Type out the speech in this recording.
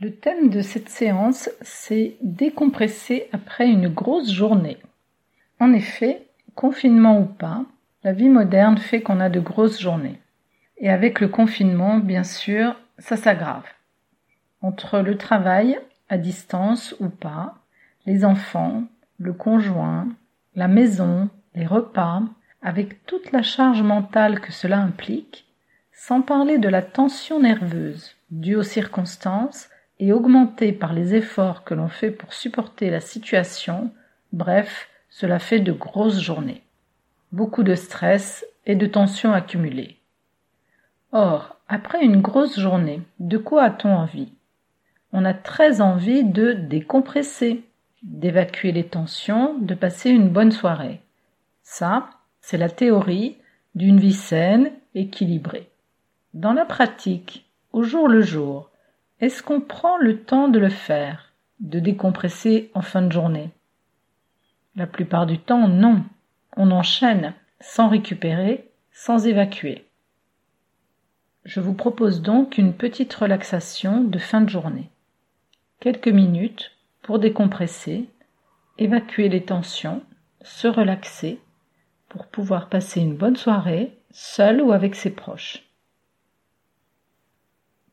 Le thème de cette séance, c'est décompresser après une grosse journée. En effet, confinement ou pas, la vie moderne fait qu'on a de grosses journées. Et avec le confinement, bien sûr, ça s'aggrave. Entre le travail, à distance ou pas, les enfants, le conjoint, la maison, les repas, avec toute la charge mentale que cela implique, sans parler de la tension nerveuse due aux circonstances et augmentée par les efforts que l'on fait pour supporter la situation, bref, cela fait de grosses journées. Beaucoup de stress et de tensions accumulées. Or, après une grosse journée, de quoi a-t-on envie? On a très envie de décompresser, d'évacuer les tensions, de passer une bonne soirée. Ça, c'est la théorie d'une vie saine, équilibrée. Dans la pratique, au jour le jour, est-ce qu'on prend le temps de le faire, de décompresser en fin de journée? La plupart du temps, non. On enchaîne, sans récupérer, sans évacuer. Je vous propose donc une petite relaxation de fin de journée. Quelques minutes pour décompresser, évacuer les tensions, se relaxer pour pouvoir passer une bonne soirée, seul ou avec ses proches.